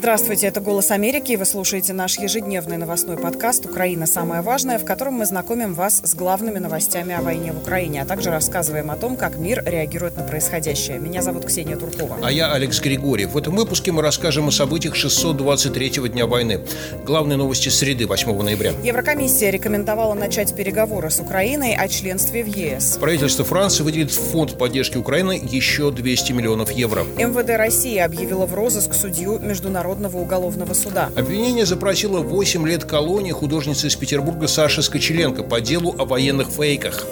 Здравствуйте, это «Голос Америки», и вы слушаете наш ежедневный новостной подкаст «Украина. Самое важное», в котором мы знакомим вас с главными новостями о войне в Украине, а также рассказываем о том, как мир реагирует на происходящее. Меня зовут Ксения Туркова. А я Алекс Григорьев. В этом выпуске мы расскажем о событиях 623-го дня войны. Главные новости среды 8 ноября. Еврокомиссия рекомендовала начать переговоры с Украиной о членстве в ЕС. Правительство Франции выделит в фонд поддержки Украины еще 200 миллионов евро. МВД России объявила в розыск судью Международного уголовного суда. Обвинение запросило 8 лет колонии художницы из Петербурга Саши Скочеленко по делу о военных фейках.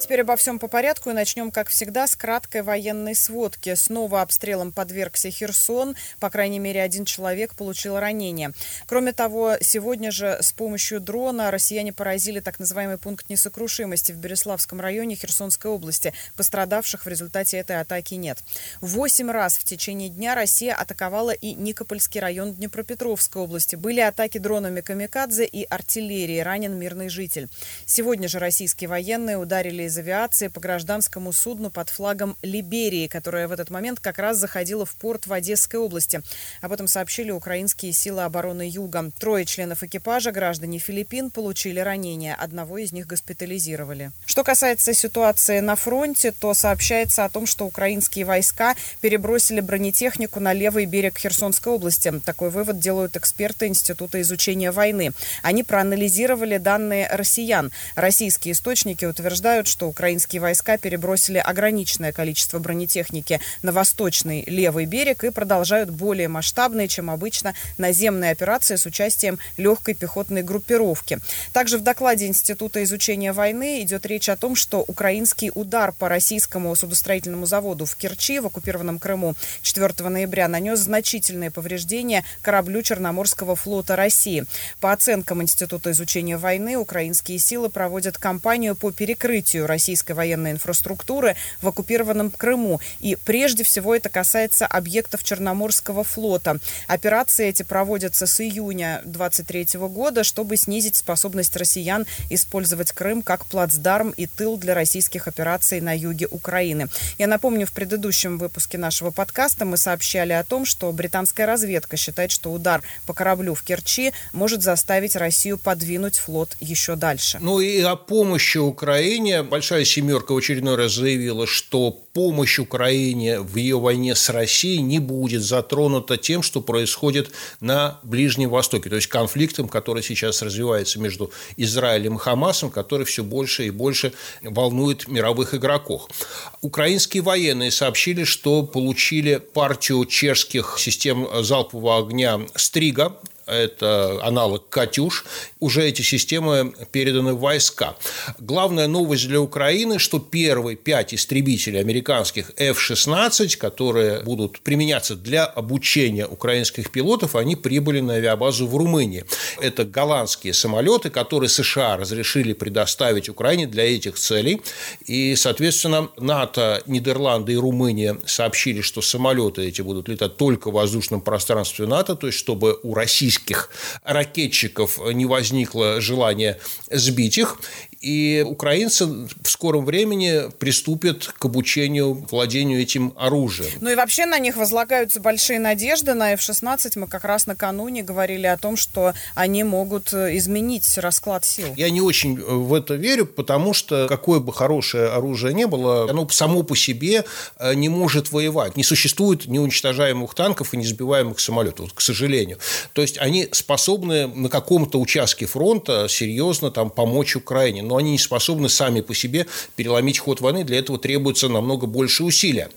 Теперь обо всем по порядку и начнем, как всегда, с краткой военной сводки. Снова обстрелом подвергся Херсон. По крайней мере, один человек получил ранение. Кроме того, сегодня же с помощью дрона россияне поразили так называемый пункт несокрушимости в Береславском районе Херсонской области. Пострадавших в результате этой атаки нет. Восемь раз в течение дня Россия атаковала и Никопольский район Днепропетровской области. Были атаки дронами «Камикадзе» и артиллерии. Ранен мирный житель. Сегодня же российские военные ударили из авиации по гражданскому судну под флагом Либерии, которая в этот момент как раз заходила в порт в Одесской области. Об этом сообщили украинские силы обороны Юга. Трое членов экипажа, граждане Филиппин, получили ранения. Одного из них госпитализировали. Что касается ситуации на фронте, то сообщается о том, что украинские войска перебросили бронетехнику на левый берег Херсонской области. Такой вывод делают эксперты Института изучения войны. Они проанализировали данные россиян. Российские источники утверждают, что украинские войска перебросили ограниченное количество бронетехники на восточный левый берег и продолжают более масштабные, чем обычно, наземные операции с участием легкой пехотной группировки. Также в докладе Института изучения войны идет речь о том, что украинский удар по российскому судостроительному заводу в Керчи в оккупированном Крыму 4 ноября нанес значительные повреждения кораблю Черноморского флота России. По оценкам Института изучения войны, украинские силы проводят кампанию по перекрытию российской военной инфраструктуры в оккупированном Крыму. И прежде всего это касается объектов Черноморского флота. Операции эти проводятся с июня 23 года, чтобы снизить способность россиян использовать Крым как плацдарм и тыл для российских операций на юге Украины. Я напомню, в предыдущем выпуске нашего подкаста мы сообщали о том, что британская разведка считает, что удар по кораблю в Керчи может заставить Россию подвинуть флот еще дальше. Ну и о помощи Украине Большая Семерка в очередной раз заявила, что помощь Украине в ее войне с Россией не будет затронута тем, что происходит на Ближнем Востоке, то есть конфликтом, который сейчас развивается между Израилем и Хамасом, который все больше и больше волнует мировых игроков. Украинские военные сообщили, что получили партию чешских систем залпового огня «Стрига», это аналог «Катюш», уже эти системы переданы в войска. Главная новость для Украины, что первые пять истребителей американских F-16, которые будут применяться для обучения украинских пилотов, они прибыли на авиабазу в Румынии. Это голландские самолеты, которые США разрешили предоставить Украине для этих целей. И, соответственно, НАТО, Нидерланды и Румыния сообщили, что самолеты эти будут летать только в воздушном пространстве НАТО, то есть чтобы у российских российских ракетчиков не возникло желания сбить их, и украинцы в скором времени приступят к обучению, владению этим оружием. Ну и вообще на них возлагаются большие надежды. На F-16 мы как раз накануне говорили о том, что они могут изменить расклад сил. Я не очень в это верю, потому что какое бы хорошее оружие не было, оно само по себе э, не может воевать. Не существует неуничтожаемых танков и несбиваемых самолетов, вот, к сожалению. То есть они способны на каком-то участке фронта серьезно там помочь Украине но они не способны сами по себе переломить ход войны, для этого требуется намного больше усилия.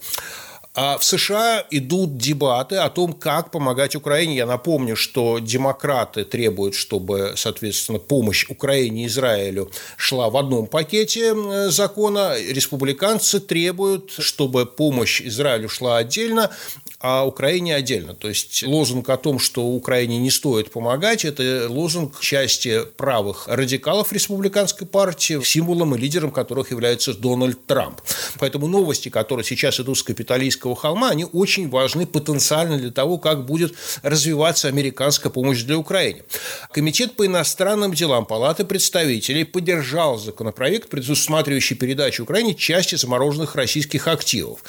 А в США идут дебаты о том, как помогать Украине. Я напомню, что демократы требуют, чтобы, соответственно, помощь Украине и Израилю шла в одном пакете закона. Республиканцы требуют, чтобы помощь Израилю шла отдельно, а Украине отдельно. То есть лозунг о том, что Украине не стоит помогать, это лозунг части правых радикалов республиканской партии, символом и лидером которых является Дональд Трамп. Поэтому новости, которые сейчас идут с капиталистского холма, они очень важны потенциально для того, как будет развиваться американская помощь для Украины. Комитет по иностранным делам Палаты представителей поддержал законопроект, предусматривающий передачу Украине части замороженных российских активов.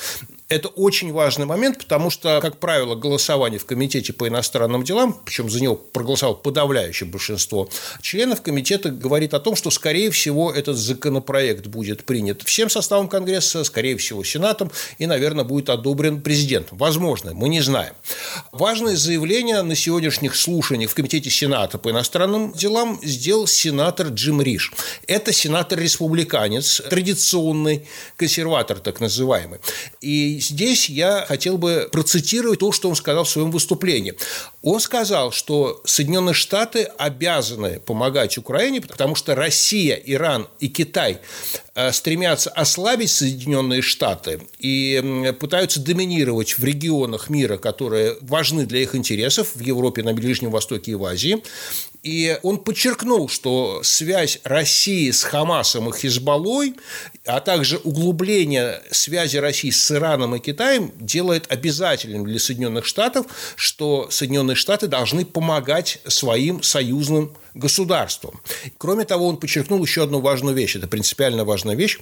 Это очень важный момент, потому что, как правило, голосование в Комитете по иностранным делам, причем за него проголосовало подавляющее большинство членов комитета, говорит о том, что, скорее всего, этот законопроект будет принят всем составом Конгресса, скорее всего, Сенатом, и, наверное, будет одобрен президентом. Возможно, мы не знаем. Важное заявление на сегодняшних слушаниях в Комитете Сената по иностранным делам сделал сенатор Джим Риш. Это сенатор-республиканец, традиционный консерватор так называемый. И здесь я хотел бы процитировать то, что он сказал в своем выступлении. Он сказал, что Соединенные Штаты обязаны помогать Украине, потому что Россия, Иран и Китай э, стремятся ослабить Соединенные Штаты и пытаются доминировать в регионах мира, которые важны для их интересов в Европе, на Ближнем Востоке и в Азии. И он подчеркнул, что связь России с Хамасом и Хизбаллой, а также углубление связи России с Ираном и Китаем делает обязательным для Соединенных Штатов, что Соединенные Штаты должны помогать своим союзным государством. Кроме того, он подчеркнул еще одну важную вещь, это принципиально важная вещь.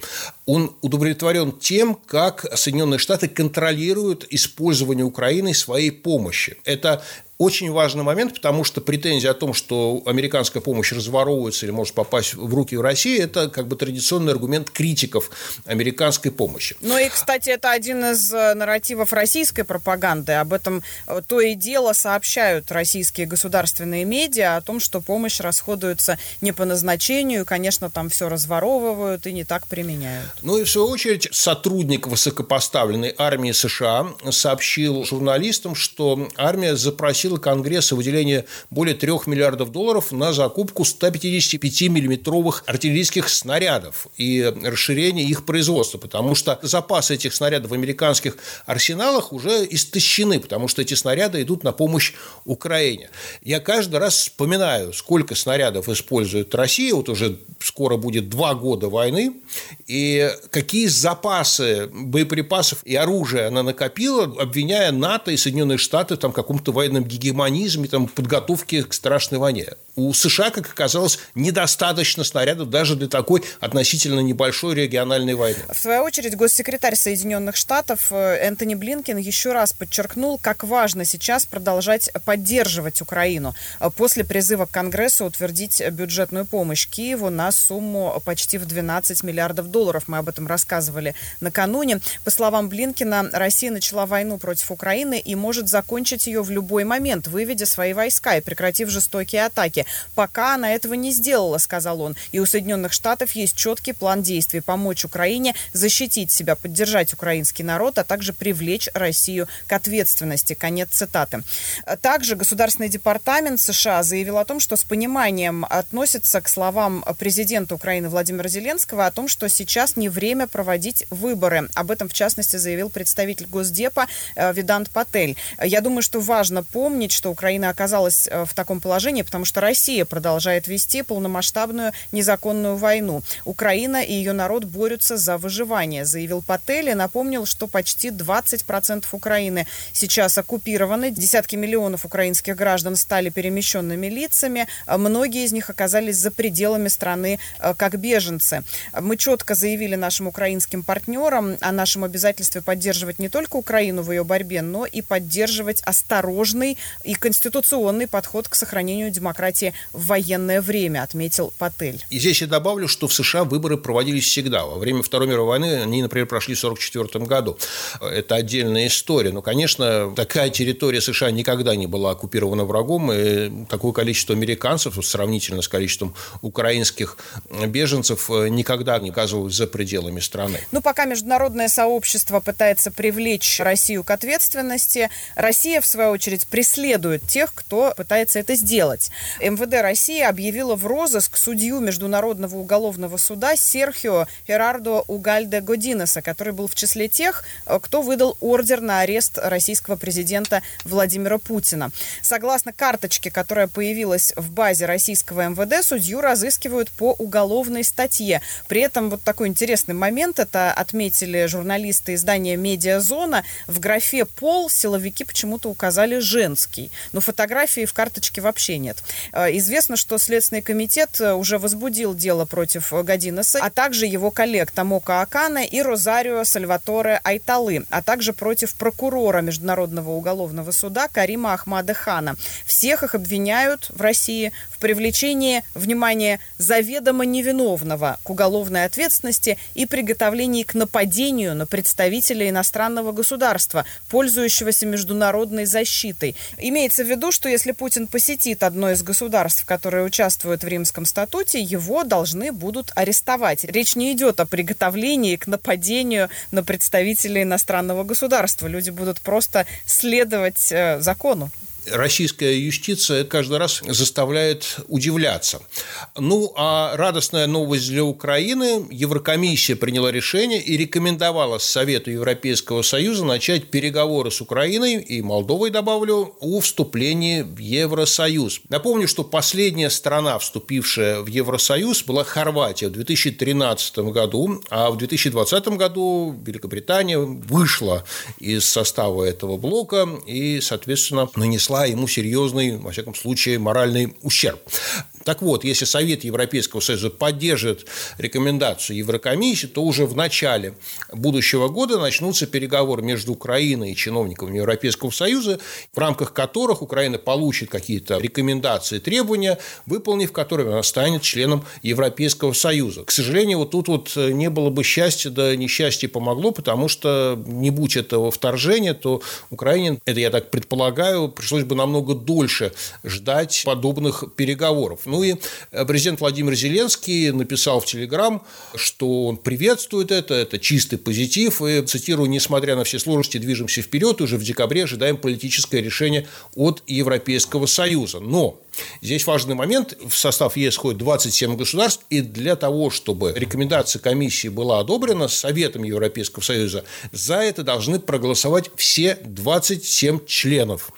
Он удовлетворен тем, как Соединенные Штаты контролируют использование Украины своей помощи. Это очень важный момент, потому что претензия о том, что американская помощь разворовывается или может попасть в руки в России, это как бы традиционный аргумент критиков американской помощи. Ну и, кстати, это один из э, нарративов российской пропаганды. Об этом э, то и дело сообщают российские государственные медиа о том, что помощь расходуется не по назначению, и, конечно, там все разворовывают и не так применяют. Ну и, в свою очередь, сотрудник высокопоставленной армии США сообщил журналистам, что армия запросила попросила Конгресса выделение более 3 миллиардов долларов на закупку 155-миллиметровых артиллерийских снарядов и расширение их производства, потому что запасы этих снарядов в американских арсеналах уже истощены, потому что эти снаряды идут на помощь Украине. Я каждый раз вспоминаю, сколько снарядов использует Россия, вот уже скоро будет два года войны, и какие запасы боеприпасов и оружия она накопила, обвиняя НАТО и Соединенные Штаты там, в каком-то военном гегемонизме, там, подготовке к страшной войне. У США, как оказалось, недостаточно снарядов даже для такой относительно небольшой региональной войны. В свою очередь, госсекретарь Соединенных Штатов э, Энтони Блинкен еще раз подчеркнул, как важно сейчас продолжать поддерживать Украину э, после призыва к Конгрессу утвердить бюджетную помощь Киеву на сумму почти в 12 миллиардов долларов. Мы об этом рассказывали накануне. По словам Блинкина, Россия начала войну против Украины и может закончить ее в любой момент, выведя свои войска и прекратив жестокие атаки. Пока она этого не сделала, сказал он. И у Соединенных Штатов есть четкий план действий помочь Украине защитить себя, поддержать украинский народ, а также привлечь Россию к ответственности. Конец цитаты. Также Государственный департамент США заявил о том, что с пониманием относится к словам президента Украины Владимира Зеленского о том, что сейчас не время проводить выборы. Об этом, в частности, заявил представитель Госдепа э, Видант Патель. Я думаю, что важно помнить, что Украина оказалась э, в таком положении, потому что Россия продолжает вести полномасштабную незаконную войну. Украина и ее народ борются за выживание, заявил Патель и напомнил, что почти 20% Украины сейчас оккупированы. Десятки миллионов украинских граждан стали перемещенными лицами. Многие из них оказались за пределами страны э, как беженцы. Мы четко заявили нашим украинским партнерам о нашем обязательстве поддерживать не только Украину в ее борьбе, но и поддерживать осторожный и конституционный подход к сохранению демократии в военное время, отметил Патель. И здесь я добавлю, что в США выборы проводились всегда. Во время Второй мировой войны они, например, прошли в 1944 году. Это отдельная история. Но, конечно, такая территория США никогда не была оккупирована врагом, и такое количество американцев, сравнительно с количеством украинских беженцев, никогда не оказывалось за пределами страны. Ну, пока международное сообщество пытается привлечь Россию к ответственности, Россия, в свою очередь, преследует тех, кто пытается это сделать. МВД России объявила в розыск судью Международного уголовного суда Серхио Феррардо Угальде Годинеса, который был в числе тех, э, кто выдал ордер на арест российского президента Владимира Путина. Согласно карточке, которая появилась в базе российского МВД, судью разыскивают по уголовной статье. При этом вот такой интересный момент, это отметили журналисты издания «Медиазона», в графе «Пол» силовики почему-то указали женский Зеленский. Но фотографии в карточке вообще нет. Известно, что Следственный комитет уже возбудил дело против Гадинеса, а также его коллег Тамока Акана и Розарио Сальваторе Айталы, а также против прокурора Международного уголовного суда Карима Ахмада Хана. Всех их обвиняют в России в привлечении, внимания заведомо невиновного к уголовной ответственности и приготовлении к нападению на представителя иностранного государства, пользующегося международной защитой. Имеется в виду, что если Путин посетит одно из государств, которые участвуют в Римском статуте, его должны будут арестовать. Речь не идет о приготовлении к нападению на представителей иностранного государства. Люди будут просто следовать э, закону российская юстиция каждый раз заставляет удивляться. Ну, а радостная новость для Украины. Еврокомиссия приняла решение и рекомендовала Совету Европейского Союза начать переговоры с Украиной и Молдовой, добавлю, о вступлении в Евросоюз. Напомню, что последняя страна, вступившая в Евросоюз, была Хорватия в 2013 году, а в 2020 году Великобритания вышла из состава этого блока и, соответственно, нанесла нанесла ему серьезный, во всяком случае, моральный ущерб. Так вот, если Совет Европейского Союза поддержит рекомендацию Еврокомиссии, то уже в начале будущего года начнутся переговоры между Украиной и чиновниками Европейского Союза, в рамках которых Украина получит какие-то рекомендации, требования, выполнив которые она станет членом Европейского Союза. К сожалению, вот тут вот не было бы счастья, да несчастье помогло, потому что не будь этого вторжения, то Украине, это я так предполагаю, пришлось бы намного дольше ждать подобных переговоров. Ну и э, президент Владимир Зеленский написал в Телеграм, что он приветствует это, это чистый позитив, и, цитирую, несмотря на все сложности, движемся вперед, уже в декабре ожидаем политическое решение от Европейского Союза. Но Здесь важный момент. В состав ЕС входит 27 государств, и для того, чтобы рекомендация комиссии была одобрена Советом Европейского Союза, за это должны проголосовать все 27 членов.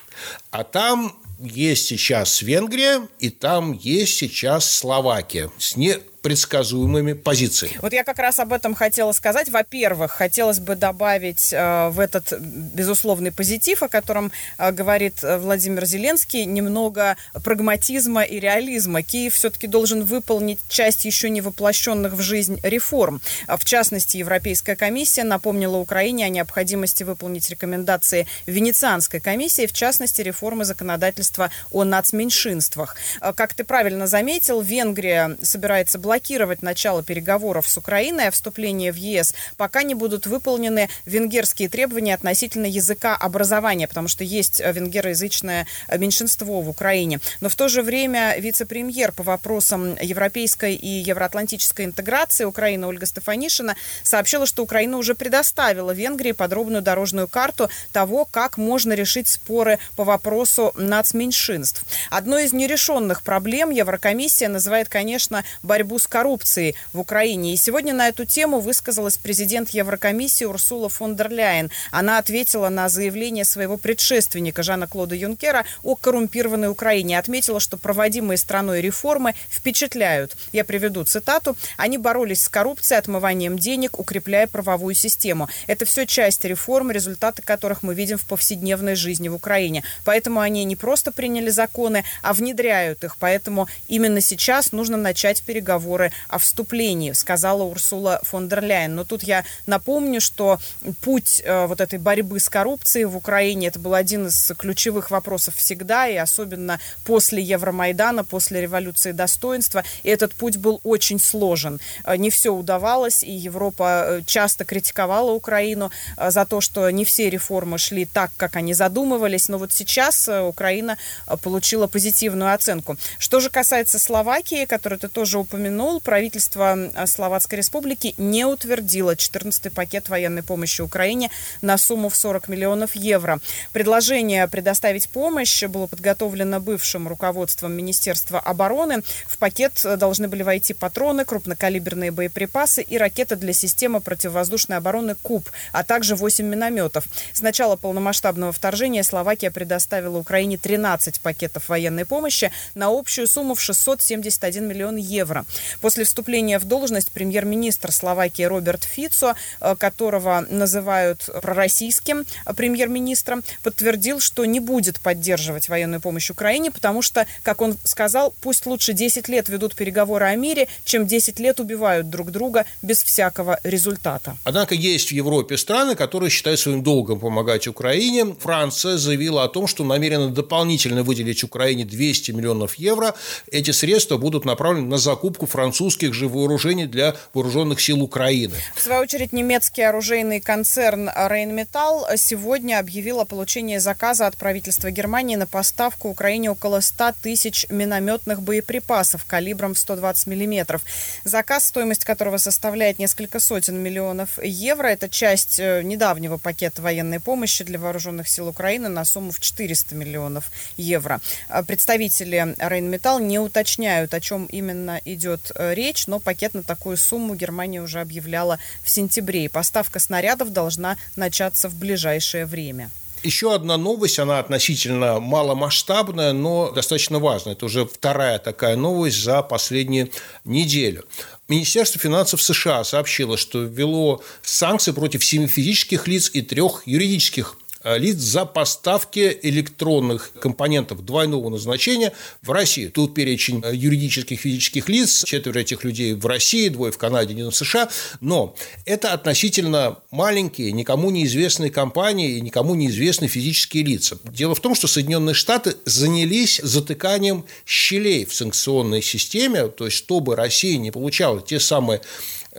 А там есть сейчас Венгрия, и там есть сейчас Словакия с не предсказуемыми позициями. Вот я как раз об этом хотела сказать. Во-первых, хотелось бы добавить э, в этот безусловный позитив, о котором э, говорит э, Владимир Зеленский, немного прагматизма и реализма. Киев все-таки должен выполнить часть еще не воплощенных в жизнь реформ. В частности, Европейская комиссия напомнила Украине о необходимости выполнить рекомендации Венецианской комиссии, в частности, реформы законодательства о нацменьшинствах. Как ты правильно заметил, Венгрия собирается блокировать блокировать начало переговоров с Украиной о вступлении в ЕС, пока не будут выполнены венгерские требования относительно языка образования, потому что есть э, венгероязычное э, меньшинство в Украине. Но в то же время вице-премьер по вопросам европейской и евроатлантической интеграции Украины Ольга Стефанишина сообщила, что Украина уже предоставила Венгрии подробную дорожную карту того, как можно решить споры по вопросу нацменьшинств. Одной из нерешенных проблем Еврокомиссия называет, конечно, борьбу с с коррупцией в Украине. И сегодня на эту тему высказалась президент Еврокомиссии Урсула фон дер Ляйен. Она ответила на заявление своего предшественника Жана Клода Юнкера о коррумпированной Украине. Отметила, что проводимые страной реформы впечатляют. Я приведу цитату. Они боролись с коррупцией, отмыванием денег, укрепляя правовую систему. Это все часть реформ, результаты которых мы видим в повседневной жизни в Украине. Поэтому они не просто приняли законы, а внедряют их. Поэтому именно сейчас нужно начать переговоры переговоры о вступлении, сказала Урсула фон дер Ляйен. Но тут я напомню, что путь э, вот этой борьбы с коррупцией в Украине это был один из ключевых вопросов всегда, и особенно после Евромайдана, после революции достоинства. И этот путь был очень сложен. Э, не все удавалось, и Европа э, часто критиковала Украину за то, что не все реформы шли так, как они задумывались. Но вот сейчас Украина получила позитивную оценку. Что же касается Словакии, которую ты тоже упомянул, упомянул, правительство э, Словацкой Республики не утвердило 14-й пакет военной помощи Украине на сумму в 40 миллионов евро. Предложение предоставить помощь было подготовлено бывшим руководством Министерства обороны. В пакет э, должны были войти патроны, крупнокалиберные боеприпасы и ракеты для системы противовоздушной обороны «Куб», а также 8 минометов. С начала полномасштабного вторжения Словакия предоставила Украине 13 пакетов военной помощи на общую сумму в 671 миллион евро. После вступления в должность премьер-министр Словакии Роберт Фицо, которого называют пророссийским премьер-министром, подтвердил, что не будет поддерживать военную помощь Украине, потому что, как он сказал, пусть лучше 10 лет ведут переговоры о мире, чем 10 лет убивают друг друга без всякого результата. Однако есть в Европе страны, которые считают своим долгом помогать Украине. Франция заявила о том, что намерена дополнительно выделить Украине 200 миллионов евро. Эти средства будут направлены на закупку французских же вооружений для вооруженных сил Украины. В свою очередь, немецкий оружейный концерн Rheinmetall сегодня объявил о получении заказа от правительства Германии на поставку Украине около 100 тысяч минометных боеприпасов калибром в 120 миллиметров. Заказ, стоимость которого составляет несколько сотен миллионов евро. Это часть э, недавнего пакета военной помощи для вооруженных сил Украины на сумму в 400 миллионов евро. А представители Рейнметалл не уточняют, о чем именно идет э, речь, но пакет на такую сумму Германия уже объявляла в сентябре. И поставка снарядов должна начаться в ближайшее время. Еще одна новость, она относительно маломасштабная, но достаточно важная. Это уже вторая такая новость за последнюю неделю. Министерство финансов США сообщило, что ввело санкции против семи физических лиц и трех юридических Э, лиц за поставки электронных компонентов двойного назначения в Россию. Тут перечень э, юридических физических лиц, четверо этих людей в России, двое в Канаде, один в США, но это относительно маленькие, никому неизвестные компании и никому неизвестные физические лица. Дело в том, что Соединенные Штаты занялись затыканием щелей в санкционной системе, то есть чтобы Россия не получала те самые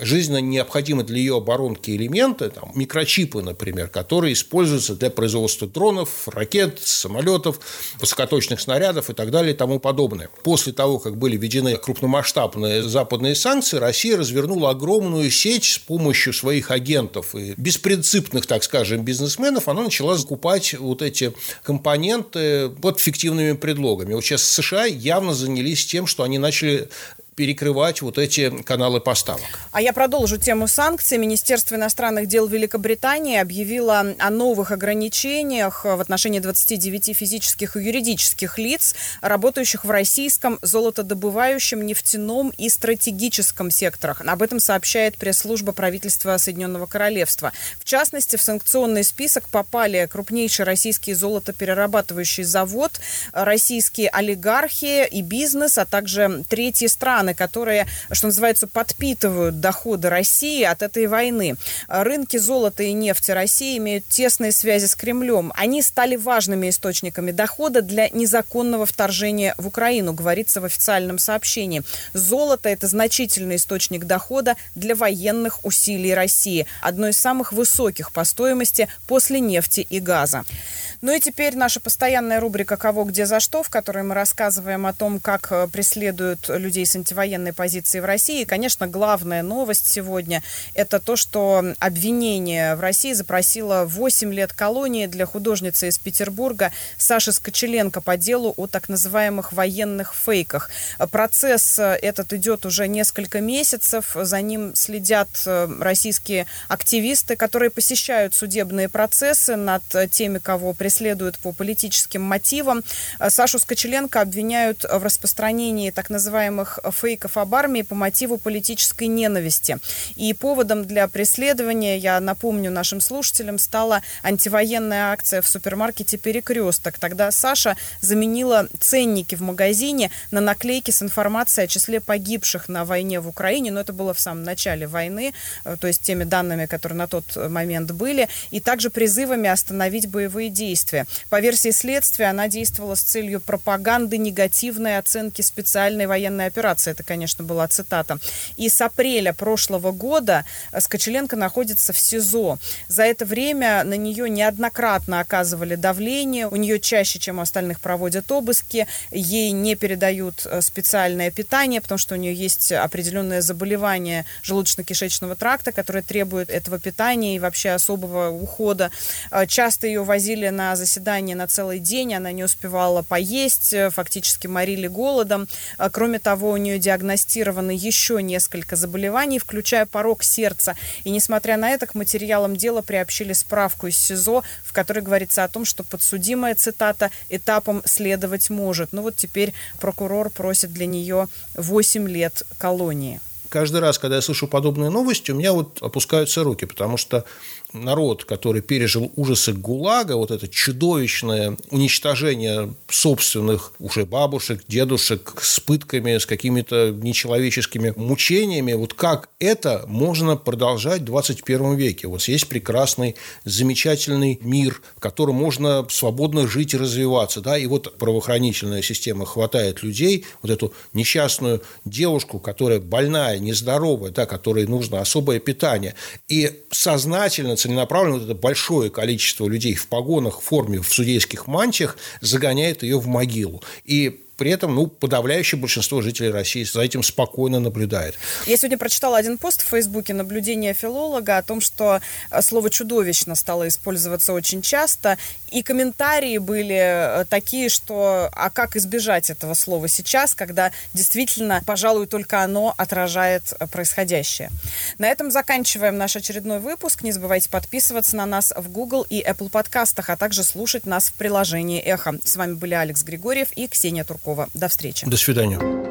жизненно необходимы для ее оборонки элементы, там, микрочипы, например, которые используются для производства дронов, ракет, самолетов, высокоточных снарядов и так далее и тому подобное. После того, как были введены крупномасштабные западные санкции, Россия развернула огромную сеть с помощью своих агентов и беспринципных, так скажем, бизнесменов, она начала закупать вот эти компоненты под фиктивными предлогами. Вот сейчас США явно занялись тем, что они начали перекрывать вот эти каналы поставок. А я продолжу тему санкций. Министерство иностранных дел Великобритании объявило о новых ограничениях в отношении 29 физических и юридических лиц, работающих в российском золотодобывающем, нефтяном и стратегическом секторах. Об этом сообщает пресс-служба правительства Соединенного Королевства. В частности, в санкционный список попали крупнейший российский золотоперерабатывающий завод, российские олигархи и бизнес, а также третьи страны, страны, которые, что называется, подпитывают доходы России от этой войны. Рынки золота и нефти России имеют тесные связи с Кремлем. Они стали важными источниками дохода для незаконного вторжения в Украину, говорится в официальном сообщении. Золото – это значительный источник дохода для военных усилий России, одно из самых высоких по стоимости после нефти и газа. Ну и теперь наша постоянная рубрика «Кого, где, за что», в которой мы рассказываем о том, как э, преследуют людей с антивоенной позиции в России. И, конечно, главная новость сегодня – это то, что обвинение в России запросило 8 лет колонии для художницы из Петербурга Саши Скочеленко по делу о так называемых военных фейках. Процесс э, этот идет уже несколько месяцев. За ним следят э, российские активисты, которые посещают судебные процессы над теми, кого преследуют преследуют по политическим мотивам. Э, Сашу Скочеленко обвиняют в распространении так называемых фейков об армии по мотиву политической ненависти. И поводом для преследования, я напомню нашим слушателям, стала антивоенная акция в супермаркете «Перекресток». Тогда Саша заменила ценники в магазине на наклейки с информацией о числе погибших на войне в Украине, но это было в самом начале войны, э, то есть теми данными, которые на тот момент были, и также призывами остановить боевые действия действия. По версии следствия, она действовала с целью пропаганды негативной оценки специальной военной операции. Это, конечно, была цитата. И с апреля прошлого года Скочеленко находится в СИЗО. За это время на нее неоднократно оказывали давление. У нее чаще, чем у остальных, проводят обыски. Ей не передают э, специальное питание, потому что у нее есть определенное заболевание желудочно-кишечного тракта, которое требует этого питания и вообще особого ухода. Э, часто ее возили на на заседание на целый день, она не успевала поесть, э, фактически морили голодом. А, кроме того, у нее диагностированы еще несколько заболеваний, включая порог сердца. И несмотря на это, к материалам дела приобщили справку из СИЗО, в которой говорится о том, что подсудимая, цитата, этапом следовать может. Ну вот теперь прокурор просит для нее 8 лет колонии каждый раз, когда я слышу подобные новости, у меня вот опускаются руки, потому что народ, который пережил ужасы ГУЛАГа, вот это чудовищное уничтожение собственных уже бабушек, дедушек с пытками, с какими-то нечеловеческими мучениями, вот как это можно продолжать в 21 веке? Вот есть прекрасный, замечательный мир, в котором можно свободно жить и развиваться, да, и вот правоохранительная система хватает людей, вот эту несчастную девушку, которая больная, нездоровая, да, которой нужно особое питание, и сознательно целенаправленно вот это большое количество людей в погонах, в форме, в судейских мантиях загоняет ее в могилу. И при этом, ну, подавляющее большинство жителей России за этим спокойно наблюдает. Я сегодня прочитала один пост в Фейсбуке наблюдения филолога о том, что э, слово «чудовищно» стало использоваться очень часто, и комментарии были э, такие, что а как избежать этого слова сейчас, когда действительно, пожалуй, только оно отражает э, происходящее. На этом заканчиваем наш очередной выпуск. Не забывайте подписываться на нас в Google и Apple подкастах, а также слушать нас в приложении «Эхо». С вами были Алекс Григорьев и Ксения Туркова. До встречи. До свидания.